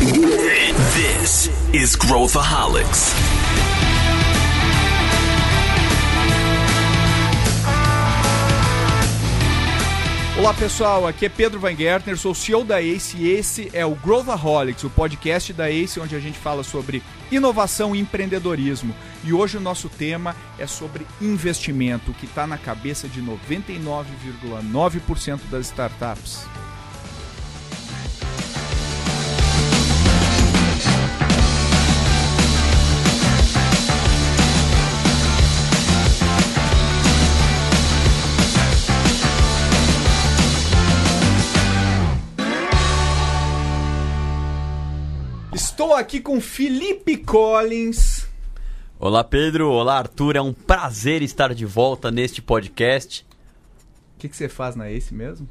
This is Growthaholics. Olá pessoal, aqui é Pedro Van Gertner, sou CEO da ACE e esse é o Growthaholics, o podcast da ACE onde a gente fala sobre inovação e empreendedorismo. E hoje o nosso tema é sobre investimento, que está na cabeça de 99,9% das startups. Estou aqui com Felipe Collins. Olá, Pedro. Olá, Arthur. É um prazer estar de volta neste podcast. O que, que você faz na ACE mesmo?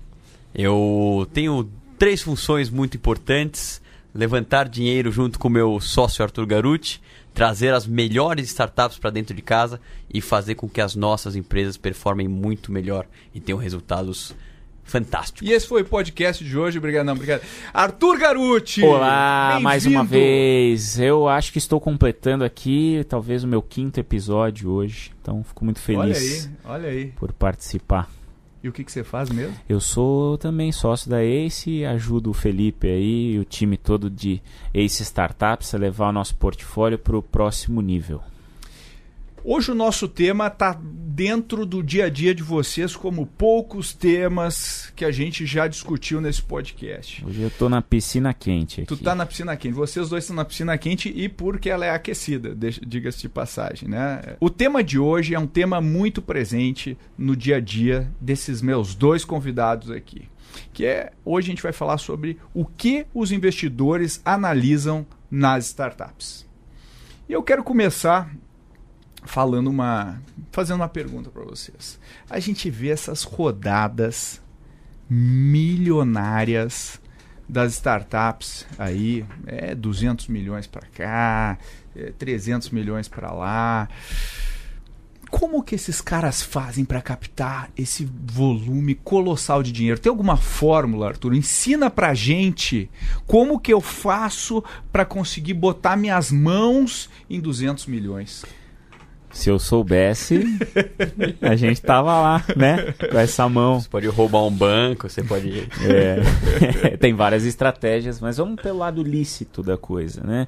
Eu tenho três funções muito importantes: levantar dinheiro junto com meu sócio Arthur Garuti, trazer as melhores startups para dentro de casa e fazer com que as nossas empresas performem muito melhor e tenham resultados fantástico. E esse foi o podcast de hoje. Obrigado, não, obrigado. Arthur Garuti! Olá, mais uma vez. Eu acho que estou completando aqui talvez o meu quinto episódio hoje. Então fico muito feliz olha aí, olha aí. por participar. E o que, que você faz mesmo? Eu sou também sócio da Ace e ajudo o Felipe aí e o time todo de Ace Startups a levar o nosso portfólio para o próximo nível. Hoje o nosso tema está dentro do dia a dia de vocês, como poucos temas que a gente já discutiu nesse podcast. Hoje eu estou na piscina quente. Aqui. Tu tá na piscina quente. Vocês dois estão na piscina quente e porque ela é aquecida, diga-se de passagem, né? O tema de hoje é um tema muito presente no dia a dia desses meus dois convidados aqui. Que é hoje a gente vai falar sobre o que os investidores analisam nas startups. E eu quero começar falando uma fazendo uma pergunta para vocês. A gente vê essas rodadas milionárias das startups aí, é 200 milhões para cá, é 300 milhões para lá. Como que esses caras fazem para captar esse volume colossal de dinheiro? Tem alguma fórmula, Arthur? Ensina pra gente como que eu faço para conseguir botar minhas mãos em 200 milhões. Se eu soubesse, a gente tava lá, né? Com essa mão. Você pode roubar um banco, você pode. É, tem várias estratégias, mas vamos pelo lado lícito da coisa, né?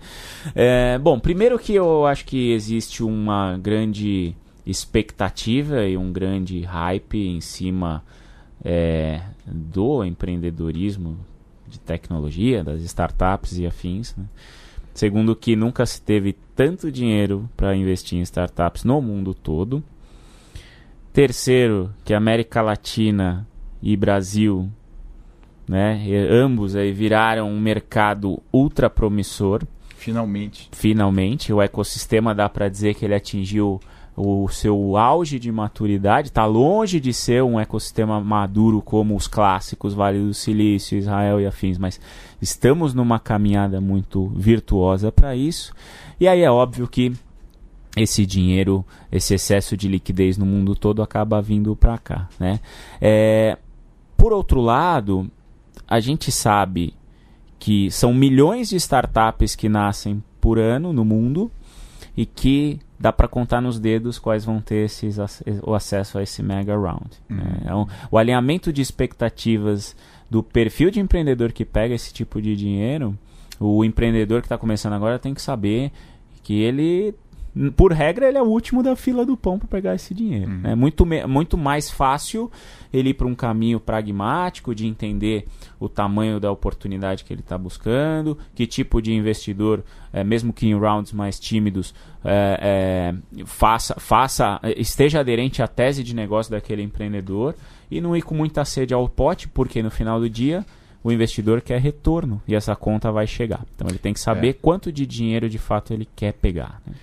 É, bom, primeiro que eu acho que existe uma grande expectativa e um grande hype em cima é, do empreendedorismo de tecnologia, das startups e afins, né? Segundo que nunca se teve tanto dinheiro para investir em startups no mundo todo. Terceiro, que América Latina e Brasil, né, ambos aí viraram um mercado ultra promissor. Finalmente. Finalmente, o ecossistema dá para dizer que ele atingiu o seu auge de maturidade, está longe de ser um ecossistema maduro como os clássicos Vale do Silício, Israel e afins, mas estamos numa caminhada muito virtuosa para isso. E aí é óbvio que esse dinheiro, esse excesso de liquidez no mundo todo acaba vindo para cá, né? É, por outro lado, a gente sabe que são milhões de startups que nascem por ano no mundo e que dá para contar nos dedos quais vão ter esses, o acesso a esse mega round. Né? Então, o alinhamento de expectativas do perfil de empreendedor que pega esse tipo de dinheiro, o empreendedor que está começando agora tem que saber que ele por regra, ele é o último da fila do pão para pegar esse dinheiro. Uhum. É muito, muito mais fácil ele ir para um caminho pragmático de entender o tamanho da oportunidade que ele está buscando, que tipo de investidor, é, mesmo que em rounds mais tímidos, é, é, faça, faça, esteja aderente à tese de negócio daquele empreendedor e não ir com muita sede ao pote, porque no final do dia o investidor quer retorno e essa conta vai chegar. Então ele tem que saber é. quanto de dinheiro de fato ele quer pegar. Né?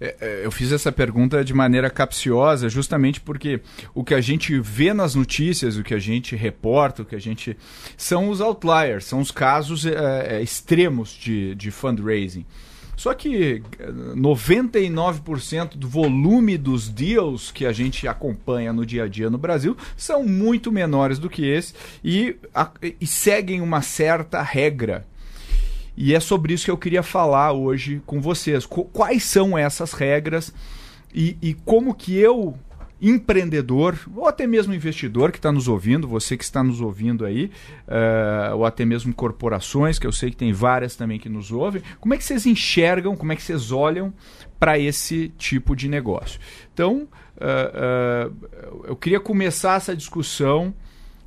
É, é, eu fiz essa pergunta de maneira capciosa, justamente porque o que a gente vê nas notícias, o que a gente reporta, o que a gente. são os outliers, são os casos é, é extremos de, de fundraising. Só que 99% do volume dos deals que a gente acompanha no dia a dia no Brasil são muito menores do que esse e, a, e seguem uma certa regra. E é sobre isso que eu queria falar hoje com vocês. Qu- quais são essas regras e, e como que eu, empreendedor, ou até mesmo investidor que está nos ouvindo, você que está nos ouvindo aí, eh, ou até mesmo corporações, que eu sei que tem várias também que nos ouvem, como é que vocês enxergam, como é que vocês olham para esse tipo de negócio? Então, eh, eh, eu queria começar essa discussão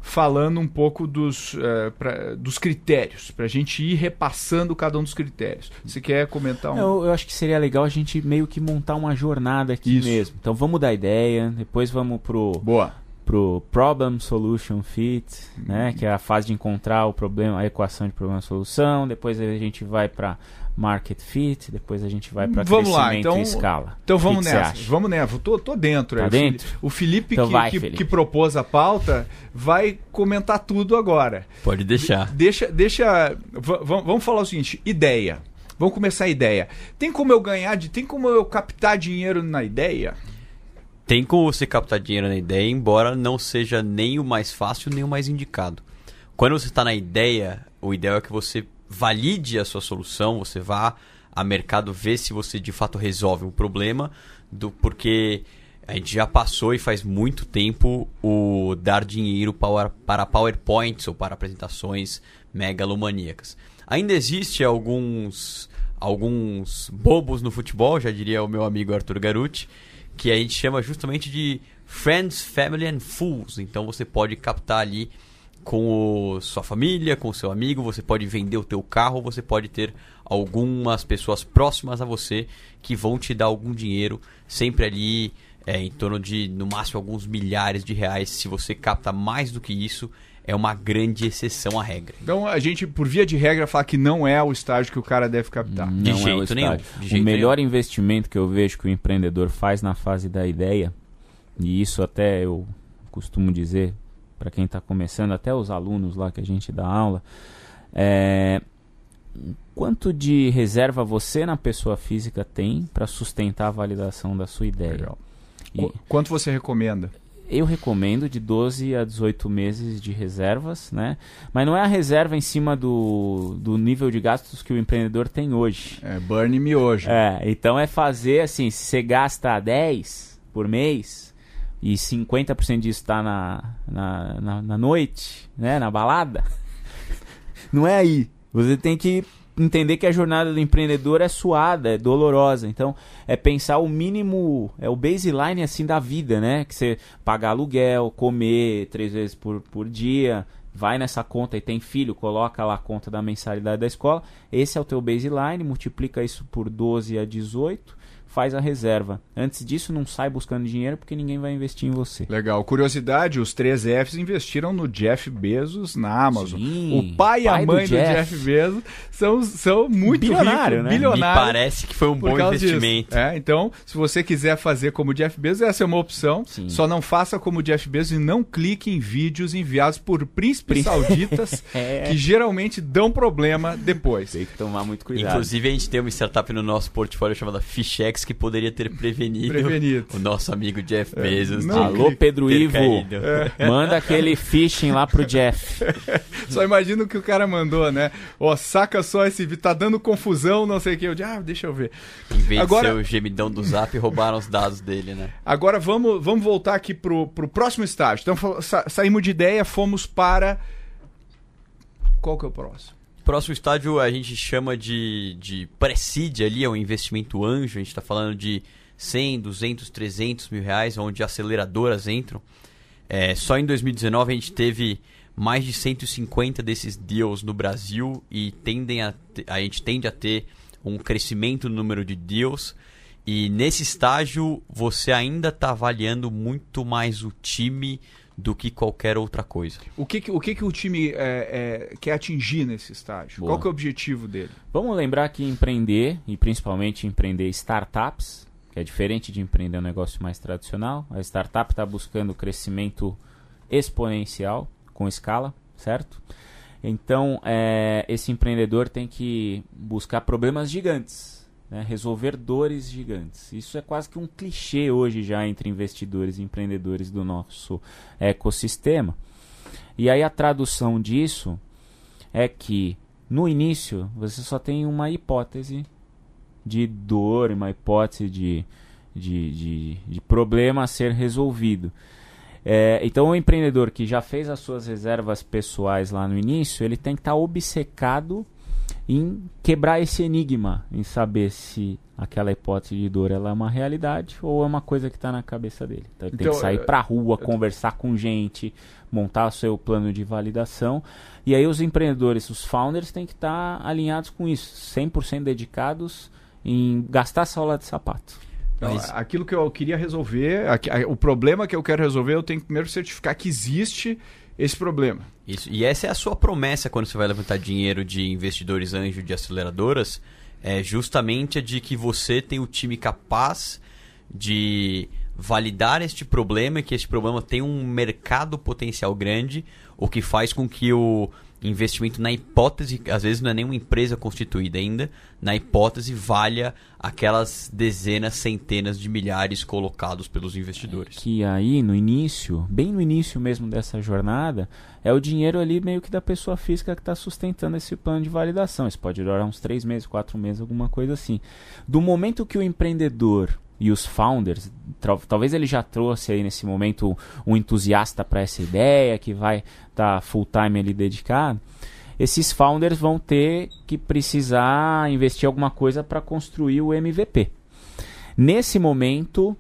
falando um pouco dos, eh, pra- dos critérios, para a gente ir repassando cada um dos critérios. Você quer comentar um? Eu, eu acho que seria legal a gente meio que montar uma jornada aqui Isso. mesmo. Então vamos dar ideia, depois vamos pro, Boa. pro Problem Solution Fit, né? Que é a fase de encontrar o problema, a equação de problema solução. Depois a gente vai para Market Fit, depois a gente vai para Vamos lá, crescimento então- em escala. Então vamos que nessa. Vamos nessa. Tô, tô dentro. Tá. O dentro? O Felipe, Então que, vai, que, Felipe. que propôs a pauta vai comentar tudo agora. Pode deixar. Deixa. deixa va- vamos falar o seguinte: ideia. Vamos começar a ideia. Tem como eu ganhar, de, tem como eu captar dinheiro na ideia? Tem como você captar dinheiro na ideia, embora não seja nem o mais fácil nem o mais indicado. Quando você está na ideia, o ideal é que você valide a sua solução, você vá a mercado ver se você de fato resolve um problema, do porque a gente já passou e faz muito tempo o dar dinheiro para, para PowerPoints ou para apresentações megalomaníacas. Ainda existe alguns alguns bobos no futebol, já diria o meu amigo Arthur Garuti, que a gente chama justamente de Friends, Family and Fools. Então você pode captar ali com o, sua família, com o seu amigo, você pode vender o teu carro, você pode ter algumas pessoas próximas a você que vão te dar algum dinheiro, sempre ali é, em torno de, no máximo, alguns milhares de reais. Se você capta mais do que isso, é uma grande exceção à regra. Então a gente, por via de regra, fala que não é o estágio que o cara deve captar. De Não é o jeito nenhum, estágio. de o jeito melhor investimento que eu vejo que o empreendedor faz na fase da ideia, e isso até eu costumo dizer para quem está começando, até os alunos lá que a gente dá aula, é quanto de reserva você na pessoa física tem para sustentar a validação da sua ideia. Legal. E Qu- Quanto você recomenda? eu recomendo de 12 a 18 meses de reservas, né? Mas não é a reserva em cima do, do nível de gastos que o empreendedor tem hoje. É, burn miojo. É, então é fazer assim, se você gasta 10 por mês e 50% disso está na, na, na, na noite, né, na balada, não é aí. Você tem que entender que a jornada do empreendedor é suada, é dolorosa. Então, é pensar o mínimo, é o baseline assim da vida, né? Que você pagar aluguel, comer três vezes por, por dia, vai nessa conta e tem filho, coloca lá a conta da mensalidade da escola. Esse é o teu baseline, multiplica isso por 12 a 18, faz a reserva. Antes disso, não sai buscando dinheiro porque ninguém vai investir em você. Legal. Curiosidade, os três Fs investiram no Jeff Bezos na Amazon. Sim, o pai e a pai do mãe do Jeff. Jeff. Bezos são, são muito Bilionário, ricos, né? Me bilionários. parece que foi um bom investimento. É, então, se você quiser fazer como o Jeff Bezos, essa é uma opção. Sim. Só não faça como o Jeff Bezos e não clique em vídeos enviados por príncipes Príncipe. sauditas É. que geralmente dão problema depois. Tem que tomar muito cuidado. Inclusive, a gente tem uma startup no nosso portfólio chamada Fishex que poderia ter prevenido, Prevenido. o nosso amigo Jeff Bezos. não de Alô, clique, Pedro Ivo. caído. Manda aquele phishing lá pro Jeff. Só imagina o que o cara mandou, né? Ó, saca só esse vídeo, tá dando confusão, não sei o que. Eu ah, deixa eu ver. Em vez Agora- de ser o gemidão do Zap, roubaram os dados dele, né? Agora vamos, vamos voltar aqui pro, pro próximo estágio. Então sa- saímos de ideia, fomos para. Qual que é o próximo? Próximo estágio a gente chama de, de pré-seed ali, é um investimento anjo. A gente está falando de 100, 200, 300 mil reais, onde aceleradoras entram. É, só em 2019 a gente teve mais de 150 desses deals no Brasil e tendem a, a gente tende a ter um crescimento no número de deals. E nesse estágio você ainda está avaliando muito mais o time do que qualquer outra coisa. O que, que- o, que, que o time é, é, quer atingir nesse estágio? Boa. Qual que é o objetivo dele? Vamos lembrar que empreender, e principalmente empreender startups, que é diferente de empreender um negócio mais tradicional, a startup está buscando crescimento exponencial, com escala, certo? Então, é, esse empreendedor tem que buscar problemas gigantes, né? resolver dores gigantes. Isso é quase que um clichê hoje já entre investidores e empreendedores do nosso ecossistema. E aí a tradução disso é que no início, você só tem uma hipótese de dor, uma hipótese de, de, de, de problema a ser resolvido. É, então, o empreendedor que já fez as suas reservas pessoais lá no início, ele tem que estar tá obcecado em quebrar esse enigma, em saber se aquela hipótese de dor ela é uma realidade ou é uma coisa que está na cabeça dele. Então, ele então, tem que sair para a rua, eu... conversar com gente, montar o seu plano de validação. E aí os empreendedores, os founders, têm que estar tá alinhados com isso, 100% dedicados em gastar sola de sapato. Então, Mas... Aquilo que eu queria resolver, o problema que eu quero resolver, eu tenho que primeiro certificar que existe esse problema. Isso. E essa é a sua promessa quando você vai levantar dinheiro de investidores anjo de aceleradoras, é justamente a de que você tem o time capaz de validar este problema e que este problema tem um mercado potencial grande, o que faz com que o investimento na hipótese, às vezes não é nenhuma empresa constituída ainda, na hipótese valha aquelas dezenas, centenas de milhares colocados pelos investidores. Que aí no início, bem no início mesmo dessa jornada, é o dinheiro ali meio que da pessoa física que está sustentando esse plano de validação. Isso pode durar uns três meses, quatro meses, alguma coisa assim. Do momento que o empreendedor e os founders, talvez ele já trouxe aí nesse momento um entusiasta para essa ideia, que vai estar tá full time ali dedicado, esses founders vão ter que precisar investir alguma coisa para construir o MVP. Nesse momento,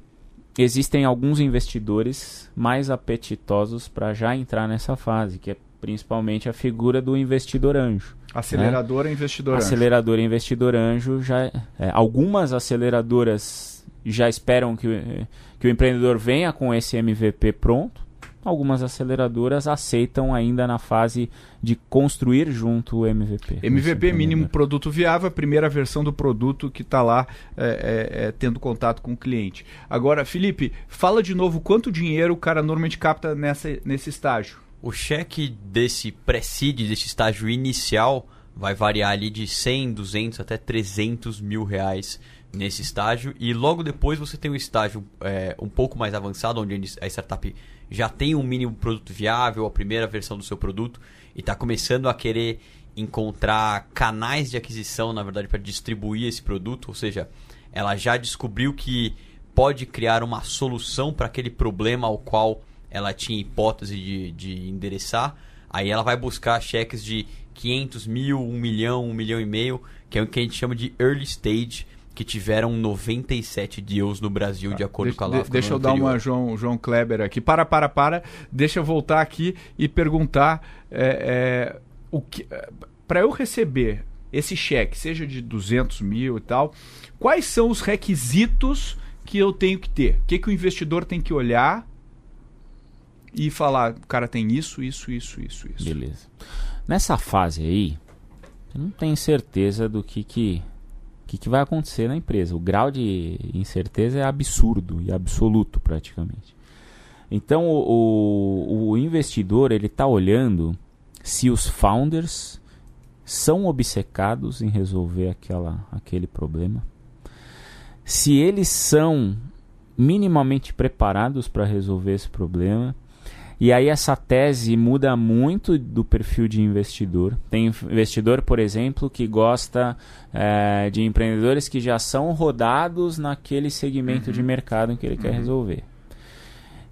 existem alguns investidores mais apetitosos para já entrar nessa fase, que é principalmente a figura do investidor anjo. Aceleradora né? investidor Aceleradora anjo. investidor anjo. Já, é, algumas aceleradoras já esperam que, que o empreendedor venha com esse MVP pronto. Algumas aceleradoras aceitam ainda na fase de construir junto o MVP. MVP, mínimo produto viável, a primeira versão do produto que está lá é, é, é, tendo contato com o cliente. Agora, Felipe, fala de novo quanto dinheiro o cara normalmente capta nessa, nesse estágio. O cheque desse pré-seed, desse estágio inicial, vai variar ali de 100, 200 até 300 mil reais nesse estágio e logo depois você tem um estágio é, um pouco mais avançado onde a startup já tem um mínimo produto viável, a primeira versão do seu produto e está começando a querer encontrar canais de aquisição, na verdade, para distribuir esse produto, ou seja, ela já descobriu que pode criar uma solução para aquele problema ao qual ela tinha hipótese de, de endereçar. Aí ela vai buscar cheques de 500 mil, 1 milhão, 1 milhão e meio, que é o que a gente chama de early stage que tiveram 97 deals no Brasil, de acordo de, com a LAFCO. De, deixa eu dar uma João, João Kleber aqui. Para, para, para. Deixa eu voltar aqui e perguntar é, é, o que para eu receber esse cheque, seja de 200 mil e tal, quais são os requisitos que eu tenho que ter? O que, que o investidor tem que olhar e falar, o cara tem isso, isso, isso, isso, isso. Beleza. Nessa fase aí, eu não tenho certeza do que, que que, que vai acontecer na empresa. O grau de incerteza é absurdo e absoluto praticamente. Então o, o, o investidor ele está olhando se os founders são obcecados em resolver aquela, aquele problema, se eles são minimamente preparados para resolver esse problema e aí essa tese muda muito do perfil de investidor. Tem investidor, por exemplo, que gosta é, de empreendedores que já são rodados naquele segmento uhum. de mercado em que ele uhum. quer resolver.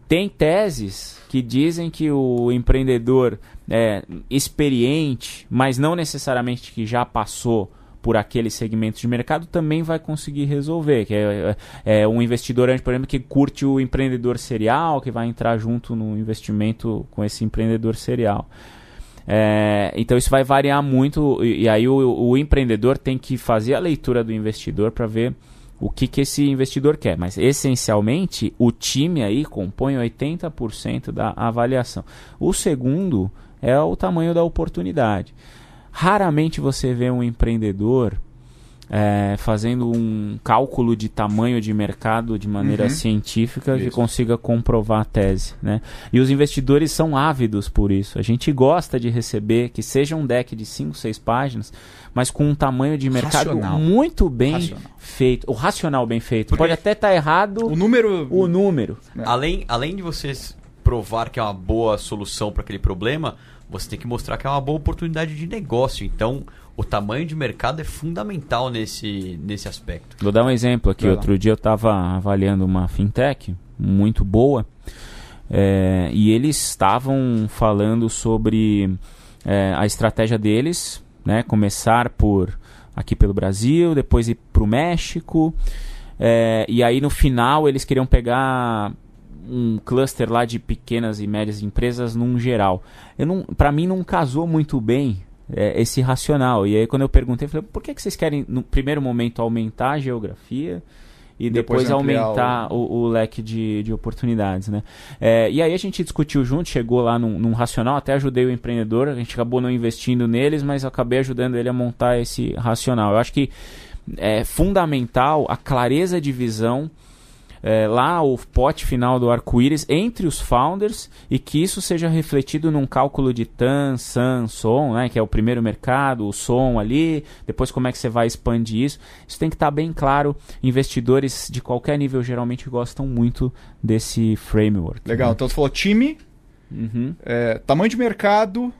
Tem teses que dizem que o empreendedor é experiente, mas não necessariamente que já passou por aquele segmento de mercado também vai conseguir resolver. Que é, é, é um investidor, por exemplo, que curte o empreendedor serial, que vai entrar junto no investimento com esse empreendedor serial. É, então isso vai variar muito e, e aí o, o, empreendedor tem que fazer a leitura do investidor para ver o que, que esse investidor quer. Mas essencialmente o time aí compõe 80% da avaliação. O segundo é o tamanho da oportunidade. Raramente você vê um empreendedor é, fazendo um cálculo de tamanho de mercado de maneira uhum. científica isso. que consiga comprovar a tese. Né? E os investidores são ávidos por isso. A gente gosta de receber que seja um deck de 5, 6 páginas, mas com um tamanho de mercado racional. muito bem racional. feito. O racional bem feito. Porque Pode até estar tá errado o número. O número. É. Além, além de vocês provar que é uma boa solução para aquele problema, você tem que mostrar que é uma boa oportunidade de negócio. Então, o tamanho de mercado é fundamental nesse, nesse aspecto. Vou dar um exemplo aqui. Outro dia eu estava avaliando uma fintech muito boa é, e eles estavam falando sobre é, a estratégia deles, né? Começar por aqui pelo Brasil, depois ir para o México é, e aí no final eles queriam pegar um cluster lá de pequenas e médias empresas num geral. Eu não, para mim não casou muito bem é, esse racional. E aí quando eu perguntei, eu falei, por que, que vocês querem no primeiro momento aumentar a geografia e Depois depois, aumentar o, o leque de, de oportunidades, né? É, e aí a gente discutiu junto, chegou lá num, num racional, até ajudei o empreendedor, a gente acabou não investindo neles, mas acabei ajudando ele a montar esse racional. Eu acho que é fundamental a clareza de visão é, lá o pote final do arco-íris entre os founders e que isso seja refletido num cálculo de TAN, SAN, SOM, né, que é o primeiro mercado, o SOM ali, depois como é que você vai expandir isso. Isso tem que estar bem claro. Investidores de qualquer nível geralmente gostam muito desse framework. Legal, né? então você falou time, Uhum. é, tamanho de mercado,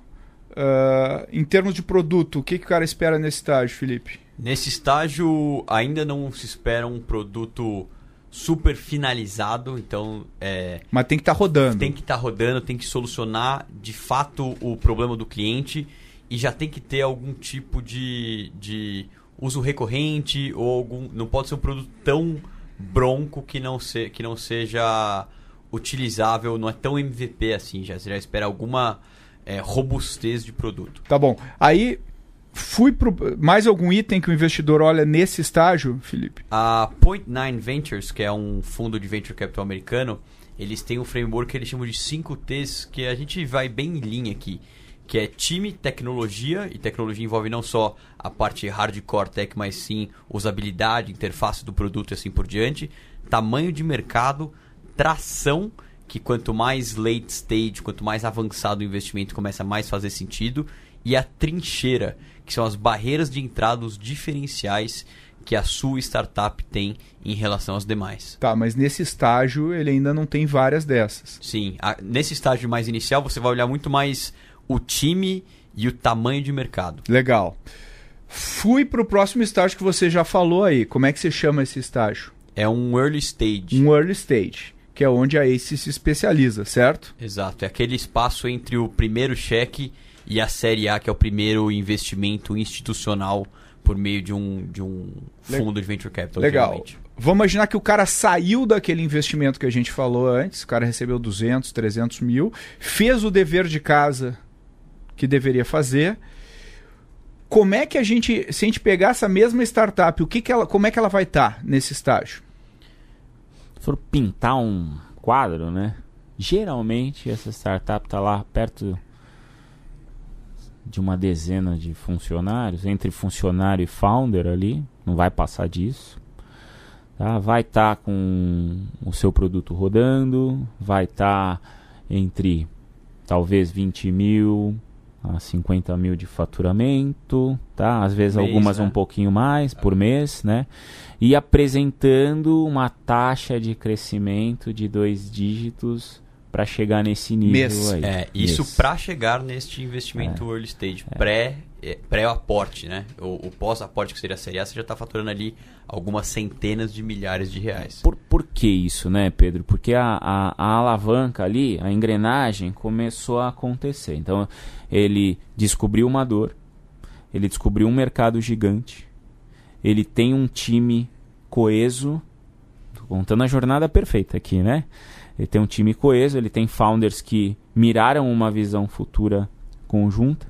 ah, em termos de produto, o que, que o cara espera nesse estágio, Felipe? Nesse estágio ainda não se espera um produto super finalizado, então é, Mas tem que estar rodando. tem que estar rodando, tem que solucionar de fato o problema do cliente e já tem que ter algum tipo de, de uso recorrente ou algum. Não pode ser um produto tão bronco que não, se, que não seja utilizável, não é tão MVP assim, já, você já espera alguma é, robustez de produto. Tá bom. Aí, fui pro. Mais algum item que o investidor olha nesse estágio, Felipe? A Point Nine Ventures, que é um fundo de venture capital americano, eles têm um framework que eles chamam de 5 T's, que a gente vai bem em linha aqui, que é time, tecnologia, e tecnologia envolve não só a parte hardcore tech, mas sim usabilidade, interface do produto e assim por diante, tamanho de mercado, tração, que quanto mais late stage, quanto mais avançado o investimento começa a mais fazer sentido, e a trincheira, que são as barreiras de entrada, os diferenciais que a sua startup tem em relação às demais. Tá, mas nesse estágio ele ainda não tem várias dessas. Sim, a- nesse estágio mais inicial você vai olhar muito mais o time e o tamanho de mercado. Legal. Fui pro próximo estágio que você já falou aí. Como é que você chama esse estágio? É um early stage. Um early stage, que é onde a ACE se especializa, certo? Exato, é aquele espaço entre o primeiro cheque e a série A, que é o primeiro investimento institucional por meio de um, de um Le- fundo de venture capital. Legal. geralmente. Vamos imaginar que o cara saiu daquele investimento que a gente falou antes, o cara recebeu 200, 300 mil, fez o dever de casa que deveria fazer. Como é que a gente, se a gente pegar essa mesma startup, o que que ela, como é que ela vai estar nesse estágio? Se for pintar um quadro, né? Geralmente essa startup está lá perto de uma dezena de funcionários, entre funcionário e founder ali, não vai passar disso. Tá? Vai estar com o seu produto rodando, vai estar entre talvez 20 mil a 50 mil de faturamento, tá? Às vezes Mês, algumas né? um pouquinho mais por mês, né? E apresentando uma taxa de crescimento de dois dígitos para chegar nesse nível Mês. aí. É, isso para chegar neste investimento early stage, pré, é, pré-aporte, né? O, o pós-aporte, que seria a série A, você já está faturando ali algumas centenas de milhares de reais. Por, por que isso, né, Pedro? Porque a, a, a alavanca ali, a engrenagem começou a acontecer. Então, ele descobriu uma dor, ele descobriu um mercado gigante, ele tem um time coeso, tô contando a jornada perfeita aqui, né? Ele tem um time coeso, ele tem founders que miraram uma visão futura conjunta,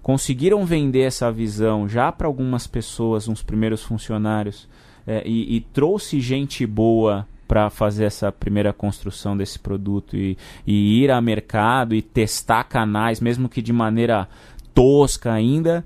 conseguiram vender essa visão já para algumas pessoas, uns primeiros funcionários, é, e, e trouxe gente boa para fazer essa primeira construção desse produto e, e ir a mercado e testar canais, mesmo que de maneira tosca ainda,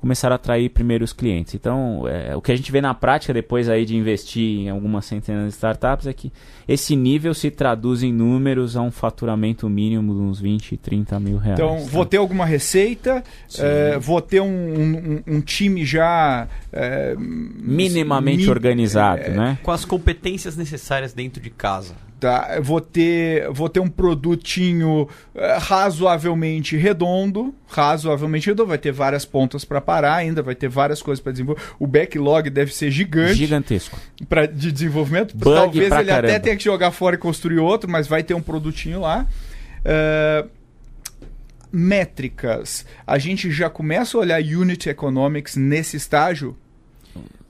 começaram a atrair primeiros clientes. Então, é, o que a gente vê na prática depois aí de investir em algumas centenas de startups é que esse nível se traduz em números a um faturamento mínimo de uns 20, 30 mil reais. Então, tá? vou ter alguma receita, é, vou ter um, um- um time já é, minimamente mi- organizado, é, né? Com as competências necessárias dentro de casa. Tá? Vou ter, vou ter um produtinho eh, razoavelmente redondo, razoavelmente redondo, vai ter várias pontas para parar ainda, vai ter várias coisas para desenvolver. O backlog deve ser gigante Gigantesco. pra, de desenvolvimento. Bug Talvez ele até caramba. tenha que jogar fora e construir outro, mas vai ter um produtinho lá. Eh, métricas. A gente já começa a olhar Unit Economics nesse estágio.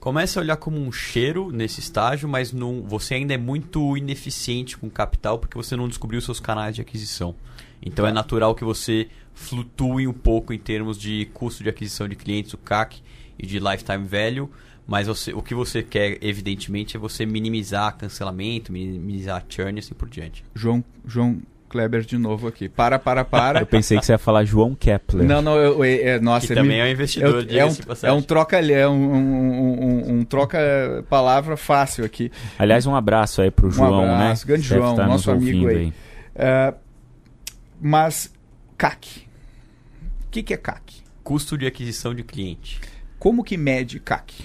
Começa a olhar como um cheiro nesse estágio, mas não, você ainda é muito ineficiente com capital porque você não descobriu seus canais de aquisição. Então Tá. é natural que você flutue um pouco em termos de custo de aquisição de clientes, o CAC e de lifetime value, mas você- o que você quer, evidentemente, é você minimizar cancelamento, minimizar churn e assim por diante. João, João Kleber de novo aqui. Para, para, para. Eu pensei que você ia falar João Kepler. Não, não, eu, eu- é, nossa, que é também me- é um investidor, é, um, é passagem. um troca é um, um, um- um troca palavra fácil aqui. Aliás, um abraço aí pro João, abraço, né? grande Deve João, estar nosso nos amigo ouvindo aí. É, mas CAC. O que, que é CAC? Custo de aquisição de cliente. Como que mede CAC?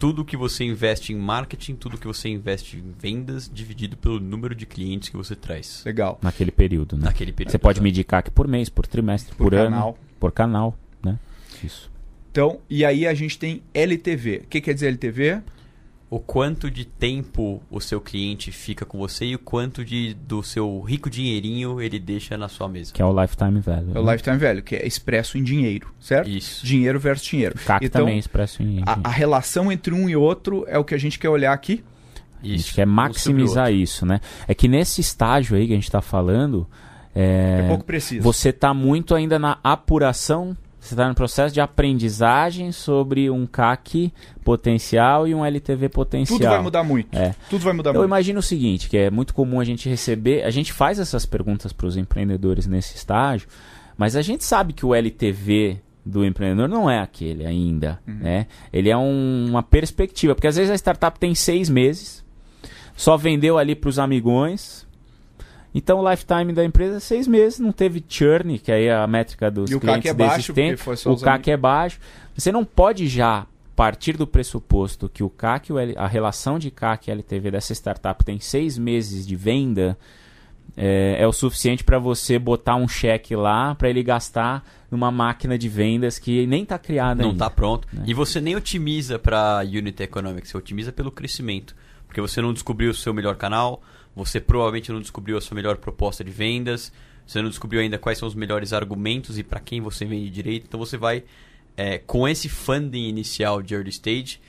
Tudo que você investe em marketing, tudo que você investe em vendas, dividido pelo número de clientes que você traz Legal. Naquele período, né? naquele período. Você pode medir CAC por mês, por trimestre, Por por, ano, canal. por canal, né? Isso. Então, e aí a gente tem LTV. O que quer dizer LTV? O quanto de tempo o seu cliente fica com você e o quanto de, do seu rico dinheirinho ele deixa na sua mesa. Que é o lifetime value. É o né? lifetime value, que é expresso em dinheiro, certo? Isso. Dinheiro versus dinheiro. CAC então, também é expresso em... a, a relação entre um e outro é o que a gente quer olhar aqui. A gente Isso. quer maximizar isso, né? É que nesse estágio aí que a gente está falando, é, É, pouco preciso. você está muito ainda na apuração, você está no processo de aprendizagem sobre um CAC potencial e um LTV potencial. Tudo vai mudar muito. É. Tudo vai mudar Eu muito. imagino o seguinte, que é muito comum a gente receber, a gente faz essas perguntas para os empreendedores nesse estágio, mas a gente sabe que o LTV do empreendedor não é aquele ainda, né? Ele é um- uma perspectiva, porque às vezes a startup tem seis meses, só vendeu ali para os amigões, então o lifetime da empresa é seis meses, não teve churn, que aí é a métrica dos E o clientes CAC é baixo, foi só O CAC é baixo. Você não pode já partir do pressuposto que o CAC, a relação de CAC e LTV dessa startup tem seis meses de venda, é, é o suficiente para você botar um cheque lá para ele gastar numa máquina de vendas que nem está criada Não está pronto. né? E você nem otimiza para Unit Economics, você otimiza pelo crescimento. Porque você não descobriu o seu melhor canal, você provavelmente não descobriu a sua melhor proposta de vendas, você não descobriu ainda quais são os melhores argumentos e para quem você vende direito. Então você vai, é, com esse funding inicial de early stage,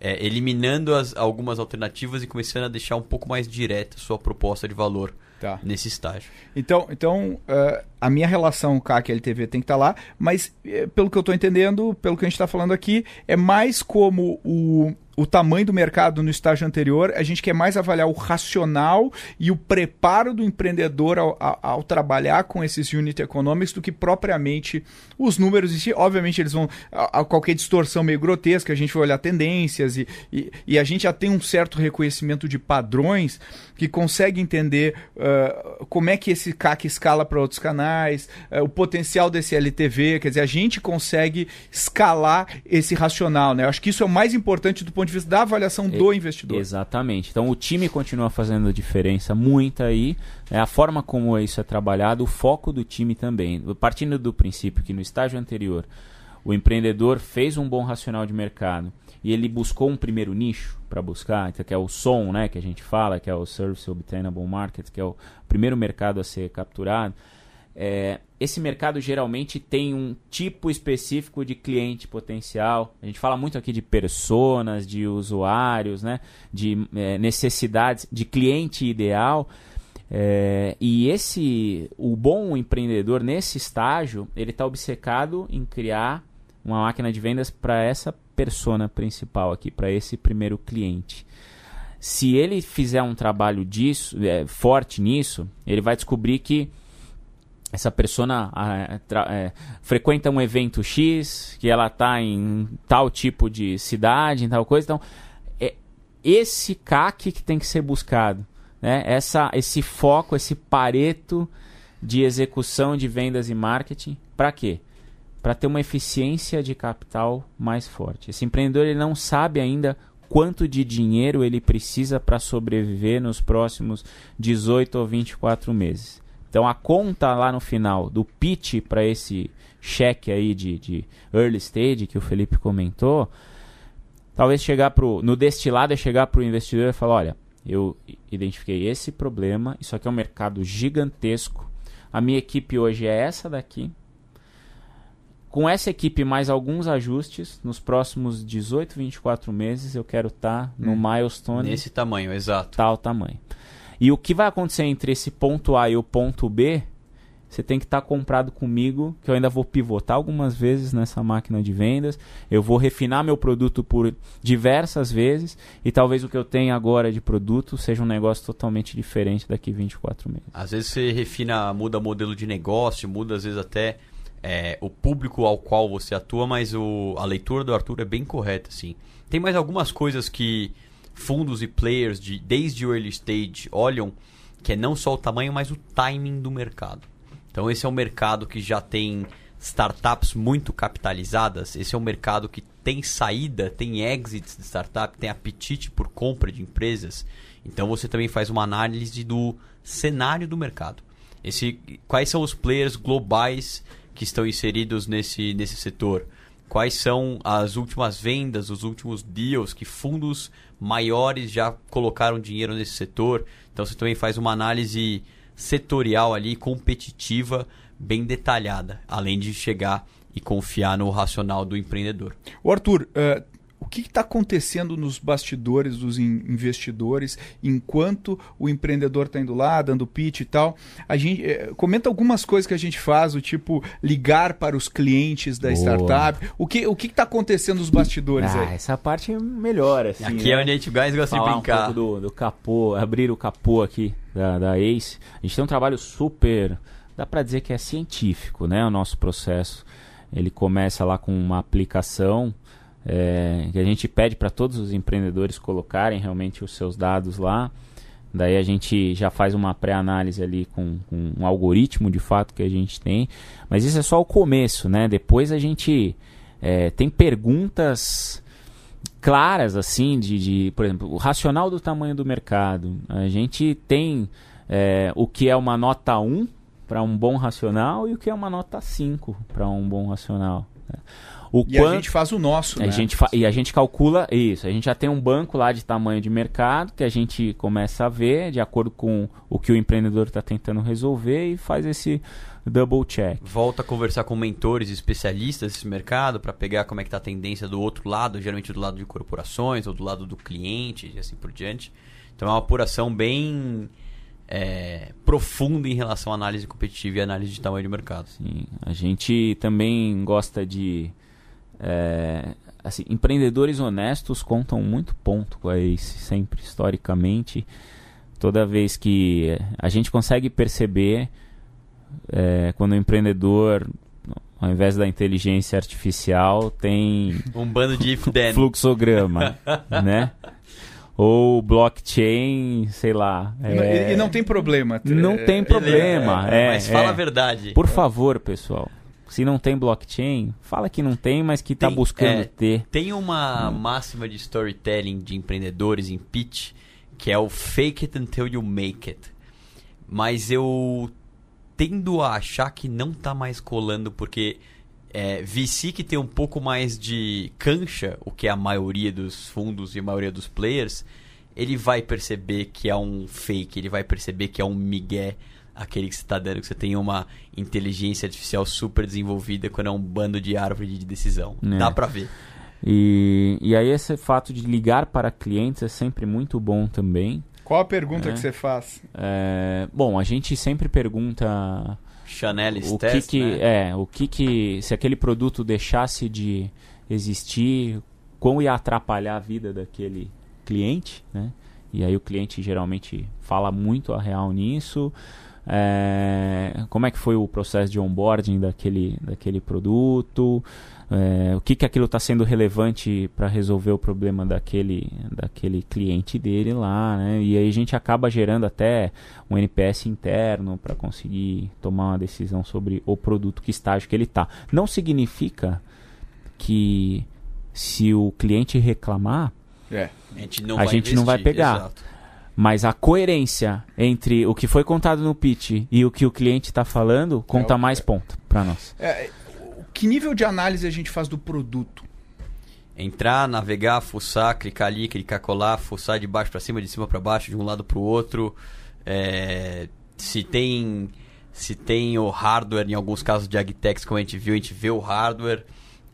é, eliminando as, algumas alternativas e começando a deixar um pouco mais direta a sua proposta de valor Tá. nesse estágio. Então, então eh, a minha relação CAC e LTV tem que estar lá, mas eh, pelo que eu estou entendendo, pelo que a gente está falando aqui, é mais como o, o tamanho do mercado no estágio anterior, a gente quer mais avaliar o racional e o preparo do empreendedor ao, ao- ao trabalhar com esses unit economics do que propriamente os números em si. Obviamente, eles vão. A, a qualquer distorção meio grotesca, a gente vai olhar tendências e, e, e a gente já tem um certo reconhecimento de padrões que consegue entender ah, como é que esse CAC escala para outros canais, ah, o potencial desse LTV, quer dizer, a gente consegue escalar esse racional, né? Eu acho que isso é o mais importante do ponto de vista da avaliação do investidor. Exatamente. Então o time continua fazendo diferença muita aí. É a forma como isso é trabalhado, o foco do time também. Partindo do princípio que no estágio anterior o empreendedor fez um bom racional de mercado e ele buscou um primeiro nicho para buscar, então, que é o som, né, que a gente fala, que é o Service Obtainable Market, que é o primeiro mercado a ser capturado. É, esse mercado geralmente tem um tipo específico de cliente potencial. A gente fala muito aqui de personas, de usuários, né? de é, necessidades, de cliente ideal. É, e esse, o bom empreendedor nesse estágio, ele está obcecado em criar uma máquina de vendas para essa persona principal aqui, para esse primeiro cliente. Se ele fizer um trabalho disso, é, forte nisso, ele vai descobrir que essa persona ah, tra- é, frequenta um evento X, que ela está em tal tipo de cidade, em tal coisa. Então, é esse CAC que tem que ser buscado. Né? Essa, esse foco, esse pareto de execução de vendas e marketing. Para quê? Para ter uma eficiência de capital mais forte. Esse empreendedor ele não sabe ainda quanto de dinheiro ele precisa para sobreviver nos próximos 18 ou 24 meses. Então a conta lá no final do pitch para esse cheque aí de, de early stage que o Felipe comentou, talvez chegar pro no destilado é chegar para o investidor e falar, olha, eu identifiquei esse problema, isso aqui é um mercado gigantesco, a minha equipe hoje é essa daqui, com essa equipe mais alguns ajustes, nos próximos 18, 24 meses eu quero estar tá no hum, milestone. Nesse tamanho, exato. Tal tamanho. E o que vai acontecer entre esse ponto A e o ponto B, você tem que estar tá comprado comigo, que eu ainda vou pivotar algumas vezes nessa máquina de vendas, eu vou refinar meu produto por diversas vezes, e talvez o que eu tenha agora de produto seja um negócio totalmente diferente daqui 24 meses. Às vezes você refina, muda modelo de negócio, muda às vezes até é, o público ao qual você atua, mas o, a leitura do Arthur é bem correta, assim. Tem mais algumas coisas que fundos e players de, desde o early stage olham, que é não só o tamanho, mas o timing do mercado. Então esse é um mercado que já tem startups muito capitalizadas, esse é um mercado que tem saída, tem exits de startup, tem apetite por compra de empresas. Então você também faz uma análise do cenário do mercado. Esse, quais são os players globais que estão inseridos nesse, nesse setor? Quais são as últimas vendas, os últimos deals que fundos maiores já colocaram dinheiro nesse setor? Então você também faz uma análise setorial ali, competitiva, bem detalhada, além de chegar e confiar no racional do empreendedor. O Arthur, uh, o que está acontecendo nos bastidores dos in investidores enquanto o empreendedor está indo lá, dando pitch e tal. A gente é, comenta algumas coisas que a gente faz, o tipo ligar para os clientes da Boa. startup. O que o que está acontecendo nos bastidores ah, aí? Essa parte é melhor assim. Aqui né? é onde a gente mais gosta Falar de brincar. Um pouco do, do capô, abrir o capô aqui da, da Ace. A gente tem um trabalho super, dá para dizer que é científico, né? O nosso processo. Ele começa lá com uma aplicação é, que a gente pede para todos os empreendedores colocarem realmente os seus dados lá. Daí a gente já faz uma pré-análise ali com, com, um algoritmo de fato que a gente tem. Mas isso é só o começo, né? Depois a gente é, tem perguntas claras, assim, de, de, por exemplo, o racional do tamanho do mercado. A gente tem é, o que é uma nota 1 para um bom racional e o que é uma nota 5 para um bom racional. Né? O e quanto... a gente faz o nosso, a né? Gente fa... E a gente calcula isso. A gente já tem um banco lá de tamanho de mercado que a gente começa a ver de acordo com o que o empreendedor está tentando resolver e faz esse double check. Volta a conversar com mentores especialistas desse mercado para pegar como é que está a tendência do outro lado, geralmente do lado de corporações ou do lado do cliente e assim por diante. Então é uma apuração bem é, profunda em relação à análise competitiva e análise de tamanho de mercado. Sim, a gente também gosta de é, assim, empreendedores honestos contam muito ponto com a Ace, sempre, historicamente. Toda vez que a gente consegue perceber é, quando o empreendedor, ao invés da inteligência artificial, tem um bando de if-then. fluxograma, né? Ou blockchain, sei lá. É... E, não tem problema. Não tem problema. É, mas fala a verdade. Por favor, pessoal. Se não tem blockchain, fala que não tem, mas que está buscando é, ter. Tem uma hum. máxima de storytelling de empreendedores em pitch que é o fake it until you make it. Mas eu tendo a achar que não está mais colando porque é, VC que tem um pouco mais de cancha, o que é a maioria dos fundos e a maioria dos players, ele vai perceber que é um fake, ele vai perceber que é um migué aquele que você está dando, que você tem uma inteligência artificial super desenvolvida quando é um bando de árvore de decisão. É. Dá para ver. E, e aí esse fato de ligar para clientes é sempre muito bom também. Qual a pergunta é. que você faz? É, bom, a gente sempre pergunta Chanel o test, que, que né? é o que que se aquele produto deixasse de existir, como ia atrapalhar a vida daquele cliente, né? E aí o cliente geralmente fala muito a real nisso. É, como é que foi o processo de onboarding daquele, daquele produto, é, o que, que aquilo está sendo relevante para resolver o problema daquele, daquele cliente dele lá, né? E aí a gente acaba gerando até um NPS interno para conseguir tomar uma decisão sobre o produto, que estágio que ele está. Não significa que se o cliente reclamar, É. A gente não A vai gente não vai investir, pegar. exato. Mas a coerência entre o que foi contado no pitch e o que o cliente está falando conta É mais ponto para nós. É, o- que nível de análise a gente faz do produto? Entrar, navegar, fuçar, clicar ali, clicar colar, fuçar de baixo para cima, de cima para baixo, de um lado para o outro. É, se tem se tem o hardware, em alguns casos de Agtex, como a gente viu, a gente vê o hardware.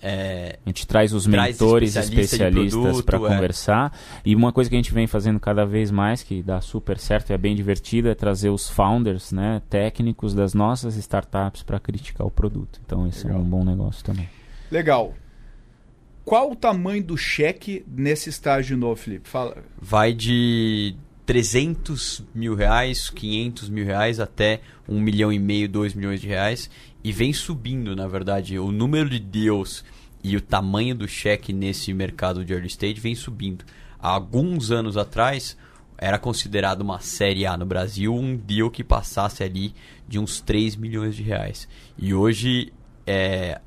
É, A gente traz os Traz mentores especialista especialistas para é. conversar. E uma coisa que a gente vem fazendo cada vez mais, que dá super certo e é bem divertido, é trazer os founders, né, técnicos das nossas startups para criticar o produto. Então, esse Legal. é um bom negócio também. Legal. Qual o tamanho do cheque nesse estágio novo, Felipe? Fala. vai de 300 mil reais, 500 mil reais até 1 milhão e meio, 2 milhões de reais. E vem subindo, na verdade, o número de deals e o tamanho do cheque nesse mercado de early stage vem subindo. Há alguns anos atrás, era considerado uma série A no Brasil um deal que passasse ali de uns 3 milhões de reais. E hoje é,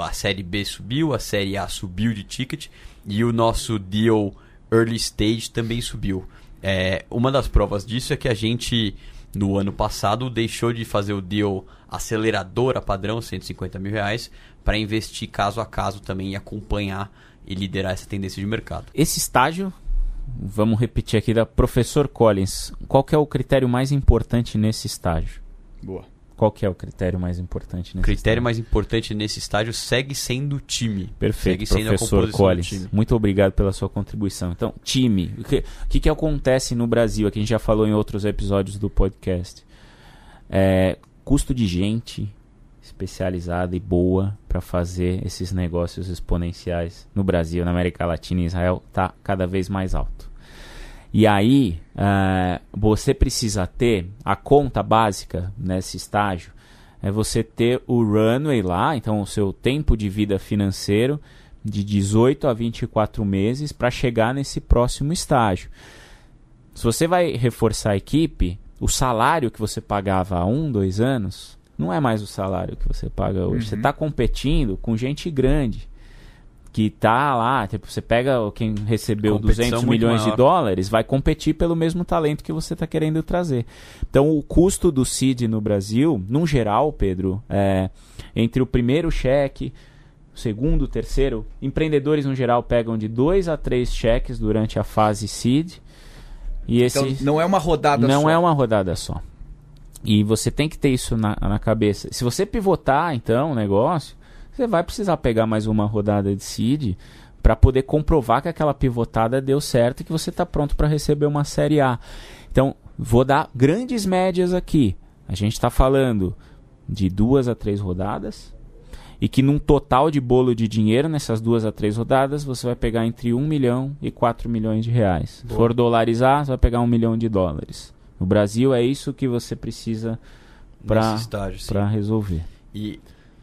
a série B subiu, a série A subiu de ticket e o nosso deal early stage também subiu. É, uma das provas disso é que a gente, no ano passado, deixou de fazer o deal aceleradora padrão, 150 mil reais, para investir caso a caso também e acompanhar e liderar essa tendência de mercado. Esse estágio, vamos repetir aqui, da Professor Collins. Qual que é o critério mais importante nesse estágio? Boa. Qual que é o critério mais importante O nesse critério estágio? mais importante nesse estágio segue sendo o time. Perfeito, segue sendo a professor Collins. Muito obrigado pela sua contribuição. Então, time. O que, o que, que acontece no Brasil? Aqui a gente já falou em outros episódios do podcast. É, custo de gente especializada e boa para fazer esses negócios exponenciais no Brasil, na América Latina e Israel está cada vez mais alto. E aí, ah, você precisa ter a conta básica nesse estágio, é você ter o runway lá, então o seu tempo de vida financeiro de 18 a 24 meses para chegar nesse próximo estágio. Se você vai reforçar a equipe, o salário que você pagava há um, dois anos, não é mais o salário que você paga hoje. Você está competindo com gente grande que tá lá, tipo, você pega quem recebeu Competição 200 muito milhões de maior. dólares, vai competir pelo mesmo talento que você está querendo trazer. Então, o custo do CID no Brasil, num geral, Pedro, é, entre o primeiro cheque, o segundo, o terceiro, empreendedores no geral pegam de dois a três cheques durante a fase CID. E esse Então não é uma rodada não só. é uma rodada só. E você tem que ter isso na, na cabeça. Se você pivotar, então, o negócio, você vai precisar pegar mais uma rodada de seed para poder comprovar que aquela pivotada deu certo e que você está pronto para receber uma série A. Então, vou dar grandes médias aqui. A gente está falando de duas a três rodadas e que num total de bolo de dinheiro nessas duas a três rodadas você vai pegar entre 1 milhão e 4 milhões de reais. Se for dolarizar, você vai pegar 1 milhão de dólares. No Brasil é isso que você precisa para resolver. E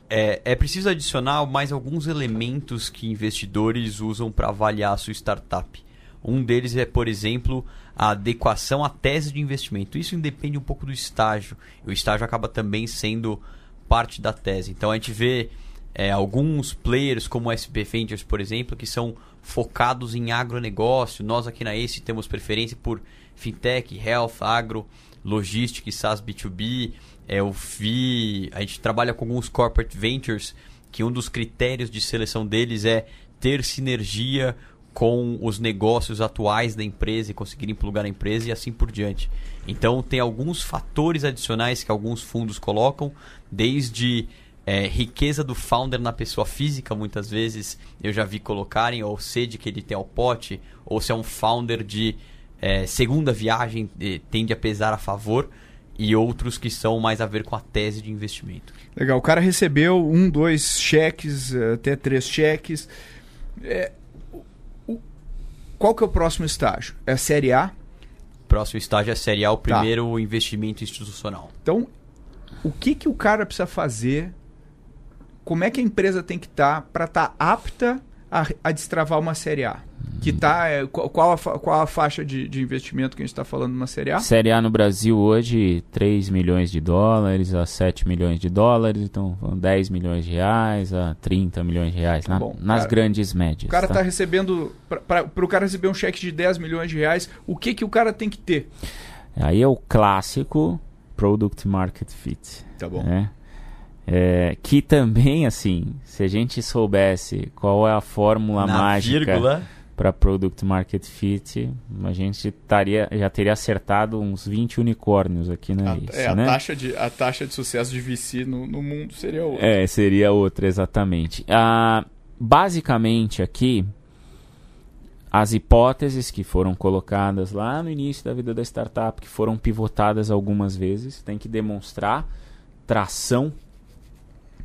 é, é preciso adicionar mais alguns elementos que investidores usam para avaliar a sua startup. Um deles é, por exemplo, a adequação à tese de investimento. Isso independe um pouco do estágio. O estágio acaba também sendo parte da tese. Então a gente vê é, alguns players como o SP Ventures, por exemplo, que são focados em agronegócio. Nós aqui na ACE temos preferência por fintech, health, agro, logística e SaaS B2B. É, eu vi, a gente trabalha com alguns corporate ventures que um dos critérios de seleção deles é ter sinergia com os negócios atuais da empresa e conseguirem plugar a empresa e assim por diante. Então tem alguns fatores adicionais que alguns fundos colocam, desde é, riqueza do founder na pessoa física, muitas vezes eu já vi colocarem, ou sede que ele tem ao pote, ou se é um founder de é, segunda viagem, tende a pesar a favor, e outros que são mais a ver com a tese de investimento. Legal, o cara recebeu um, dois cheques, eh, até três cheques. É, o- o- qual que é o próximo estágio? É a Série A? Próximo estágio é serial, o Tá. primeiro investimento institucional. Então, o que, que o cara precisa fazer? Como é que a empresa tem que estar para estar apta a, a destravar uma Série A? Que tá. é, qual, qual a, qual a faixa de, de investimento que a gente está falando numa série A? Série A no Brasil hoje, 3 milhões de dólares a 7 milhões de dólares, então vão 10 milhões de reais a 30 milhões de reais, na- Bom, nas cara, grandes médias. O cara tá? tá recebendo. Para o cara receber um cheque de 10 milhões de reais, o que, que o cara tem que ter? Aí é o clássico Product Market Fit. Tá bom. né? É, que também, assim, se a gente soubesse qual é a fórmula Na mágica vírgula, para Product Market Fit, a gente taria, já teria acertado uns 20 unicórnios aqui na A, é, a, né? taxa de, a taxa de sucesso de VC no, no mundo seria outra. É, seria outra, exatamente. Ah, basicamente, aqui, as hipóteses que foram colocadas lá no início da vida da startup, que foram pivotadas algumas vezes, tem que demonstrar tração,